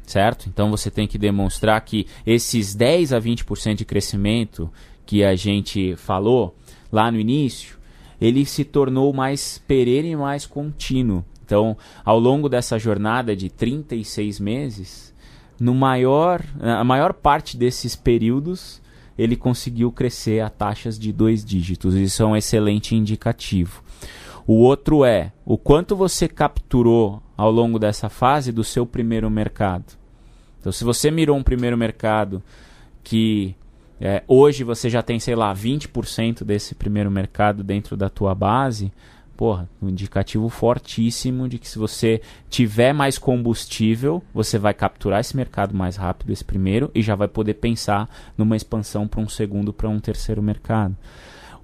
certo? Então você tem que demonstrar que esses 10 a 20% de crescimento que a gente falou lá no início, ele se tornou mais perene e mais contínuo. Então, ao longo dessa jornada de 36 meses, no maior, a maior parte desses períodos, ele conseguiu crescer a taxas de dois dígitos. Isso é um excelente indicativo. O outro é o quanto você capturou ao longo dessa fase do seu primeiro mercado. Então, se você mirou um primeiro mercado que é, hoje você já tem, sei lá, 20% desse primeiro mercado dentro da tua base, porra, um indicativo fortíssimo de que se você tiver mais combustível, você vai capturar esse mercado mais rápido, esse primeiro, e já vai poder pensar numa expansão para um segundo, para um terceiro mercado.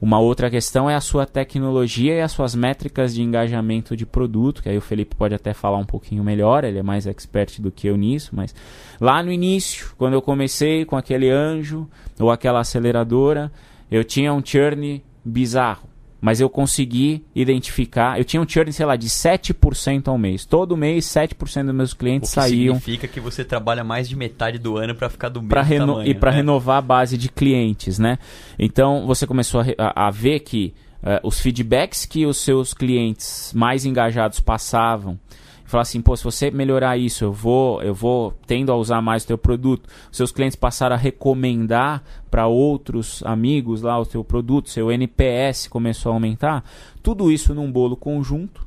Uma outra questão é a sua tecnologia e as suas métricas de engajamento de produto, que aí o Felipe pode até falar um pouquinho melhor, ele é mais expert do que eu nisso, mas lá no início, quando eu comecei com aquele anjo ou aquela aceleradora, eu tinha um churn bizarro, mas eu consegui identificar, eu tinha um churn, sei lá, de 7% ao mês. Todo mês, 7% dos meus o clientes que saíam significa que você trabalha mais de metade do ano para ficar do mesmo para reno tamanho. e para né? renovar a base de clientes, né? Então você começou a, a- ver que eh, os feedbacks que os seus clientes mais engajados passavam, falar assim, pô, se você melhorar isso, eu vou, eu vou tendo a usar mais o teu produto. Seus clientes passaram a recomendar para outros amigos lá o teu produto, seu NPS começou a aumentar. Tudo isso num bolo conjunto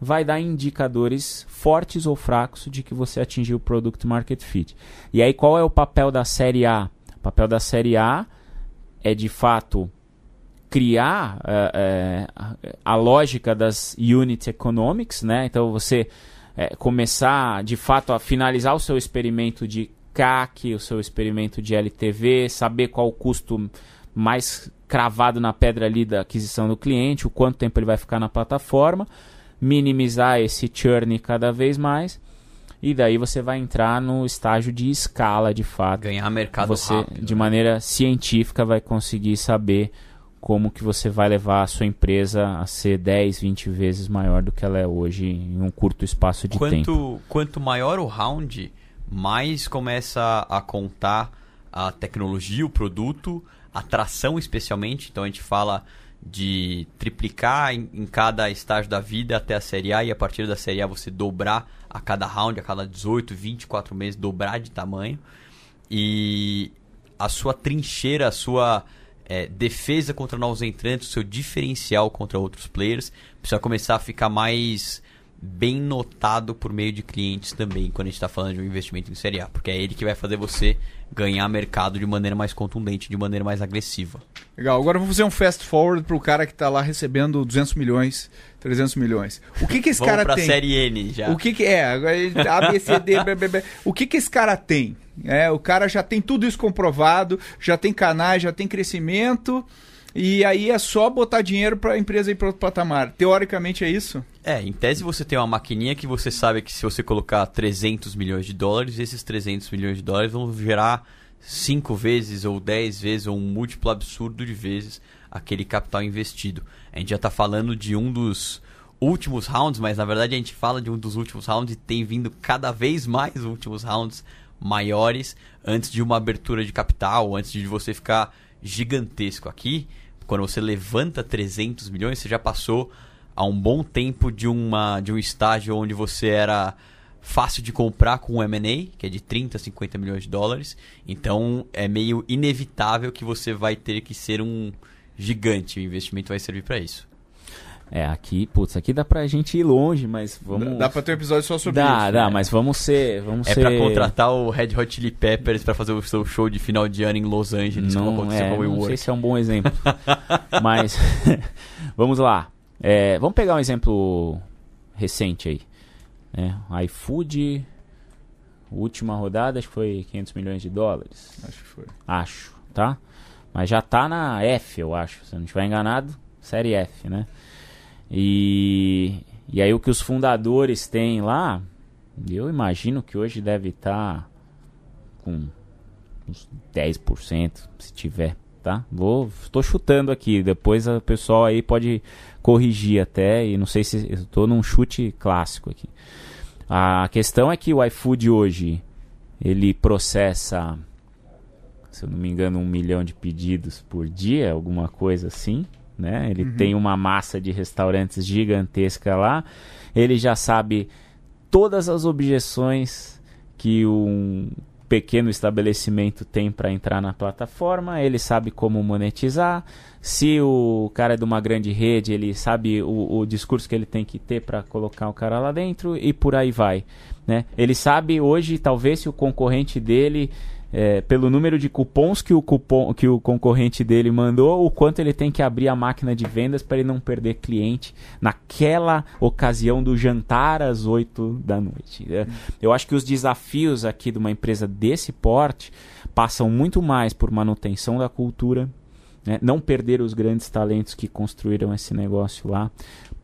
vai dar indicadores fortes ou fracos de que você atingiu o Product Market Fit. E aí, qual é o papel da série A? O papel da série A é de fato criar eh, eh, a lógica das unit economics, né? Então você eh, começar de fato a finalizar o seu experimento de CAC, o seu experimento de LTV, saber qual o custo mais cravado na pedra ali da aquisição do cliente, o quanto tempo ele vai ficar na plataforma, minimizar esse churn cada vez mais. E daí você vai entrar no estágio de escala, de fato Ganhar mercado você rápido. de né? maneira científica vai conseguir saber como que você vai levar a sua empresa a ser 10, 20 vezes maior do que ela é hoje em um curto espaço de tempo. quanto, quanto maior o round, mais começa a contar a tecnologia, o produto, a tração especialmente. Então a gente fala de triplicar em, em cada estágio da vida até a série A e a partir da série A você dobrar a cada round, a cada 18, 24 meses, dobrar de tamanho. E a sua trincheira, a sua é, defesa contra novos entrantes, o seu diferencial contra outros players, precisa começar a ficar mais bem notado por meio de clientes também, quando a gente está falando de um investimento em série A, porque é ele que vai fazer você ganhar mercado de maneira mais contundente, de maneira mais agressiva. Legal, agora vamos fazer um fast forward pro cara que tá lá recebendo 200 milhões, 300 milhões. O que que esse Vamos cara pra tem? série N já. O que que é? Agora ele- A, B, C, D, B, B, B. O que que esse cara tem? É, o cara já tem tudo isso comprovado, já tem canais, já tem crescimento, e aí é só botar dinheiro para a empresa ir para outro patamar. Teoricamente é isso? É, em tese você tem uma maquininha que você sabe que se você colocar 300 milhões de dólares, esses 300 milhões de dólares vão gerar 5 vezes ou 10 vezes ou um múltiplo absurdo de vezes aquele capital investido. A gente já está falando de um dos últimos rounds, mas na verdade a gente fala de um dos últimos rounds e tem vindo cada vez mais últimos rounds maiores antes de uma abertura de capital, antes de você ficar gigantesco aqui. Quando você levanta 300 milhões, você já passou há um bom tempo de, uma, de um estágio onde você era fácil de comprar com o M&A, que é de 30 a 50 milhões de dólares. Então é meio inevitável que você vai ter que ser um gigante. O investimento vai servir para isso. É, aqui, putz, aqui dá pra gente ir longe, mas vamos. Dá pra ter um episódio só sobre dá, isso. Dá, né? mas vamos ser. Vamos É ser... pra contratar o Red Hot Chili Peppers pra fazer o seu show de final de ano em Los Angeles, como Não, aconteceu é, com o não sei se é um bom exemplo. mas vamos lá. É, vamos pegar um exemplo recente aí. É, iFood, última rodada, acho que foi 500 milhões de dólares. Acho que foi. Acho, tá? Mas já tá na F, eu acho. Se eu não estiver enganado, série F, né? E, e aí o que os fundadores têm lá, eu imagino que hoje deve estar com uns 10%, se tiver, tá? Vou, tô chutando aqui, depois o pessoal aí pode corrigir até, e não sei se tô num chute clássico aqui. A questão é que o iFood hoje, ele processa, se eu não me engano, um milhão de pedidos por dia, alguma coisa assim, né? Ele tem uma massa de restaurantes gigantesca lá, ele já sabe todas as objeções que um pequeno estabelecimento tem para entrar na plataforma, ele sabe como monetizar. Se o cara é de uma grande rede, ele sabe o, o discurso que ele tem que ter para colocar o cara lá dentro e por aí vai. Né? Ele sabe hoje, talvez, se o concorrente dele, é, pelo número de cupons que o, cupom, que o concorrente dele mandou, o quanto ele tem que abrir a máquina de vendas para ele não perder cliente naquela ocasião do jantar às 8 da noite. É, Eu acho que os desafios aqui de uma empresa desse porte passam muito mais por manutenção da cultura, né? não perder os grandes talentos que construíram esse negócio lá,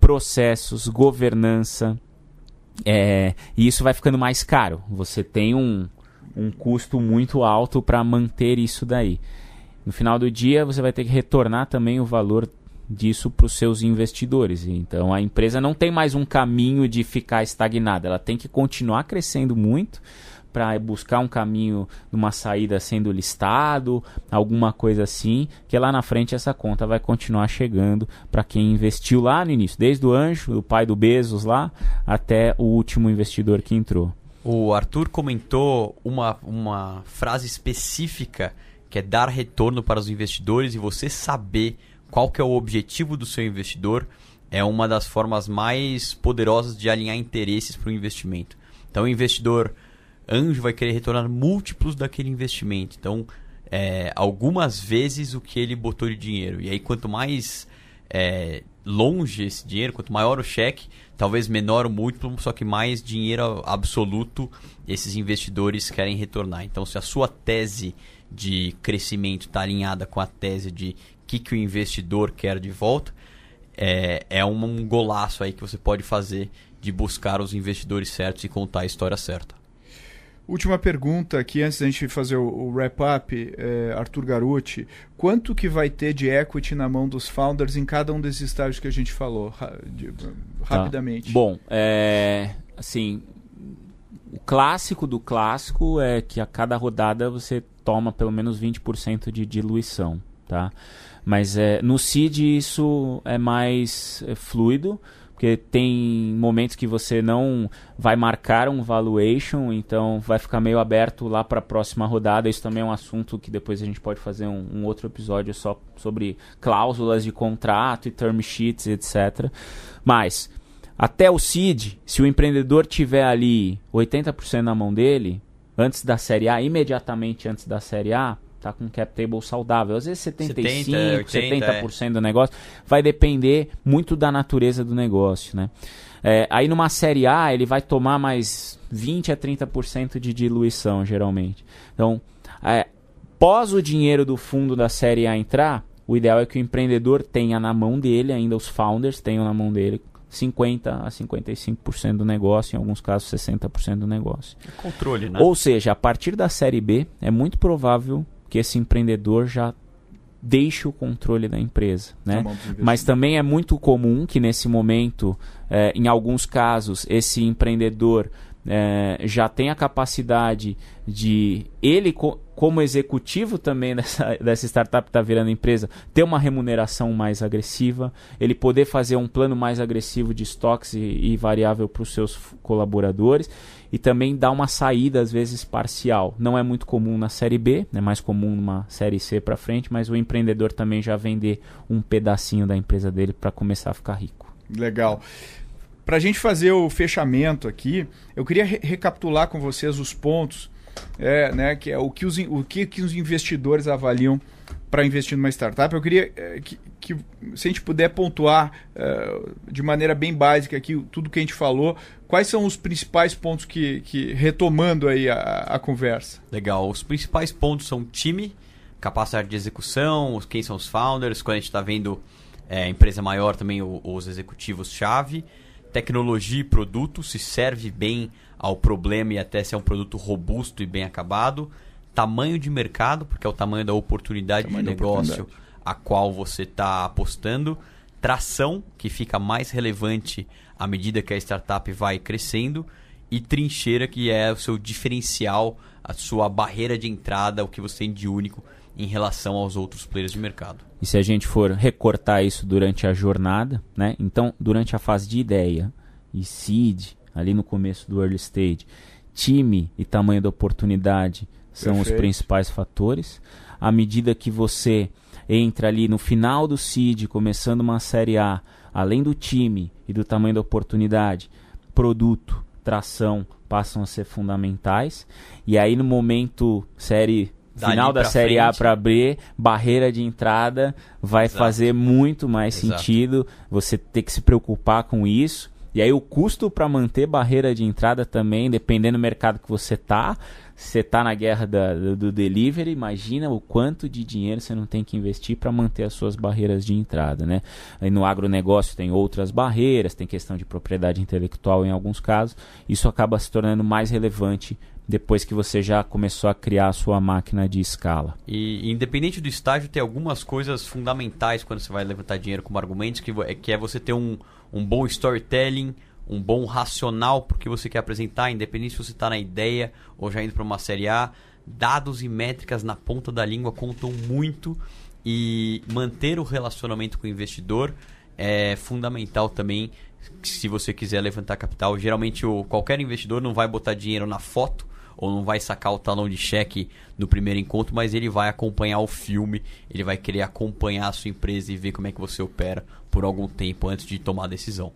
processos, governança, é, e isso vai ficando mais caro. Você tem um, um custo muito alto para manter isso daí. No final do dia, você vai ter que retornar também o valor disso para os seus investidores. Então, a empresa não tem mais um caminho de ficar estagnada. Ela tem que continuar crescendo muito para buscar um caminho de uma saída sendo listado, alguma coisa assim, que lá na frente essa conta vai continuar chegando para quem investiu lá no início, desde o anjo, o pai do Bezos lá, até o último investidor que entrou. O Arthur comentou uma, uma frase específica que é dar retorno para os investidores e você saber qual que é o objetivo do seu investidor é uma das formas mais poderosas de alinhar interesses para o investimento. Então, o investidor anjo vai querer retornar múltiplos daquele investimento. Então, é, algumas vezes o que ele botou de dinheiro. E aí, quanto mais é, longe esse dinheiro, quanto maior o cheque, talvez menor o múltiplo, só que mais dinheiro absoluto esses investidores querem retornar. Então, se a sua tese de crescimento está alinhada com a tese de que, que o investidor quer de volta, é, é um golaço aí que você pode fazer de buscar os investidores certos e contar a história certa. Última pergunta aqui, antes da gente fazer o, wrap-up, é, Arthur Garuti. Quanto que vai ter de equity na mão dos founders em cada um desses estágios que a gente falou? Ra de, rapidamente. Tá. Bom, é, assim, o clássico do clássico é que a cada rodada você toma pelo menos 20% de diluição, tá? Mas é, no seed isso é mais é, fluido, porque tem momentos que você não vai marcar um valuation, então vai ficar meio aberto lá para a próxima rodada. Isso também é um assunto que depois a gente pode fazer um, um outro episódio só sobre cláusulas de contrato e term sheets, etc. Mas até o seed, se o empreendedor tiver ali 80% na mão dele, antes da série A, imediatamente antes da série A, tá com um cap table saudável. Às vezes 75, 70, 80, 70% é. do negócio. Vai depender muito da natureza do negócio, né? É, aí numa série A, ele vai tomar mais 20 a 30% de diluição, geralmente. Então, é, pós o dinheiro do fundo da série A entrar, o ideal é que o empreendedor tenha na mão dele, ainda os founders tenham na mão dele, 50 a 55% do negócio, em alguns casos 60% do negócio. É controle, né? Ou seja, a partir da série B, é muito provável que esse empreendedor já deixe o controle da empresa, né? Mas também é muito comum que nesse momento, é, em alguns casos, esse empreendedor é, já tem a capacidade de ele co como executivo também dessa, dessa startup que está virando empresa ter uma remuneração mais agressiva, ele poder fazer um plano mais agressivo de estoques e, e variável para os seus colaboradores e também dar uma saída às vezes parcial. Não é muito comum na série B, é mais comum numa série C para frente, mas o empreendedor também já vender um pedacinho da empresa dele para começar a ficar rico. Legal. Para a gente fazer o fechamento aqui, eu queria re recapitular com vocês os pontos, é, né, que é o que os, o que, que os investidores avaliam para investir numa startup. Eu queria é, que, que, se a gente puder pontuar é, de maneira bem básica aqui tudo que a gente falou, quais são os principais pontos que, que retomando aí a, a conversa? Legal. Os principais pontos são time, capacidade de execução, quem são os founders, quando a gente está vendo é, empresa maior também os executivos-chave tecnologia e produto, se serve bem ao problema e até se é um produto robusto e bem acabado. Tamanho de mercado, porque é o tamanho da oportunidade tamanho de negócio oportunidade. a qual você está apostando. Tração, que fica mais relevante à medida que a startup vai crescendo. E trincheira, que é o seu diferencial, a sua barreira de entrada, o que você tem de único em relação aos outros players de mercado. E se a gente for recortar isso durante a jornada, né? Então, durante a fase de ideia e seed, ali no começo do early stage, time e tamanho da oportunidade são Perfeito. os principais fatores. À medida que você entra ali no final do seed, começando uma série A, além do time e do tamanho da oportunidade, produto, tração passam a ser fundamentais. E aí no momento série final da série frente. A para B, barreira de entrada vai Exato. fazer muito mais Exato. sentido você ter que se preocupar com isso. E aí o custo para manter barreira de entrada também, dependendo do mercado que você tá, você está na guerra da, do, delivery, imagina o quanto de dinheiro você não tem que investir para manter as suas barreiras de entrada, né? Aí no agronegócio tem outras barreiras, tem questão de propriedade intelectual em alguns casos, isso acaba se tornando mais relevante depois que você já começou a criar a sua máquina de escala. E independente do estágio, tem algumas coisas fundamentais quando você vai levantar dinheiro como argumentos, que, que é você ter um, um bom storytelling, um bom racional porque você quer apresentar, independente se você está na ideia ou já indo para uma série A. Dados e métricas na ponta da língua contam muito e manter o relacionamento com o investidor é fundamental também se você quiser levantar capital. Geralmente o, qualquer investidor não vai botar dinheiro na foto ou não vai sacar o talão de cheque no primeiro encontro, mas ele vai acompanhar o filme, ele vai querer acompanhar a sua empresa e ver como é que você opera por algum tempo antes de tomar a decisão.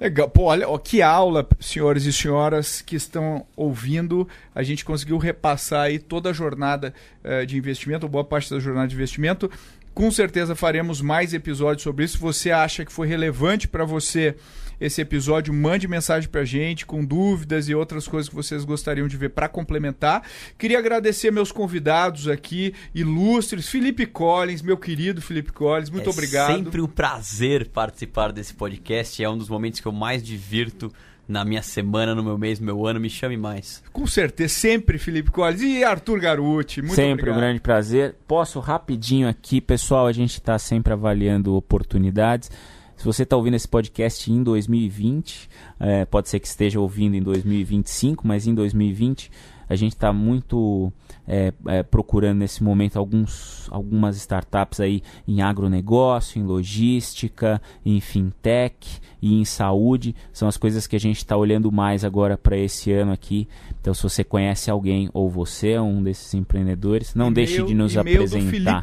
Legal. Pô, olha, ó, que aula, senhores e senhoras que estão ouvindo. A gente conseguiu repassar aí toda a jornada uh, de investimento, boa parte da jornada de investimento. Com certeza faremos mais episódios sobre isso. Se você acha que foi relevante para você esse episódio, mande mensagem pra gente com dúvidas e outras coisas que vocês gostariam de ver para complementar. Queria agradecer meus convidados aqui, ilustres, Felipe Collins, meu querido Felipe Collins, muito é obrigado. Sempre um prazer participar desse podcast, é um dos momentos que eu mais divirto na minha semana, no meu mês, no meu ano, me chame mais. Com certeza, sempre Felipe Collins e Arthur Garuti, muito sempre obrigado. um grande prazer. Posso rapidinho aqui, pessoal, a gente está sempre avaliando oportunidades. Se você está ouvindo esse podcast em 2020, é, pode ser que esteja ouvindo em 2025, mas em 2020 a gente está muito é, é, procurando nesse momento alguns, algumas startups aí em agronegócio, em logística, em fintech e em saúde. São as coisas que a gente está olhando mais agora para esse ano aqui. Então, se você conhece alguém ou você é um desses empreendedores, não deixe de nos apresentar.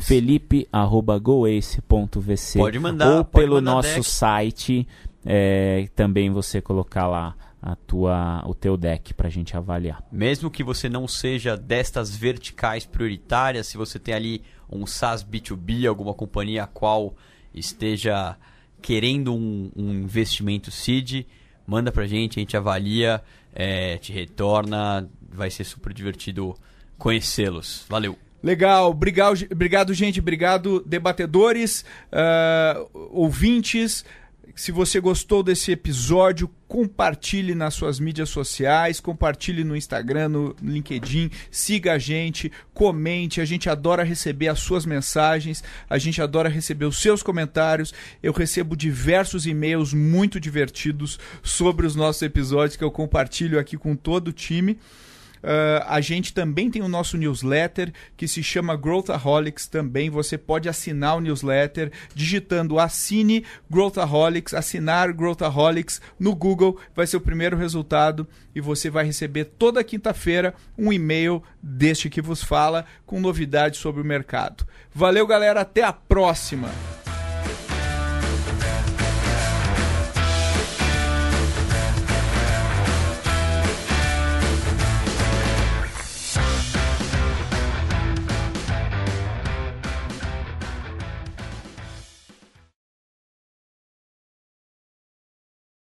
Felipe Felipe@goace.vc Pode mandar ou pode pelo mandar nosso deck. site. É, também você colocar lá a tua, o teu deck para a gente avaliar. Mesmo que você não seja destas verticais prioritárias, se você tem ali um SaaS B2B, alguma companhia a qual esteja querendo um, um investimento seed, manda pra gente, a gente avalia, é, te retorna, vai ser super divertido conhecê-los. Valeu! Legal, obrigado, obrigado gente, obrigado debatedores, uh, ouvintes Se você gostou desse episódio, compartilhe nas suas mídias sociais, compartilhe no Instagram, no LinkedIn, siga a gente, comente, a gente adora receber as suas mensagens, a gente adora receber os seus comentários. Eu recebo diversos e-mails muito divertidos sobre os nossos episódios que eu compartilho aqui com todo o time. Uh, a gente também tem o nosso newsletter que se chama Growthaholics também. Você pode assinar o newsletter digitando assine Growthaholics, assinar Growthaholics no Google, vai ser o primeiro resultado e você vai receber toda quinta-feira um e-mail deste que vos fala com novidades sobre o mercado. Valeu, galera, até a próxima.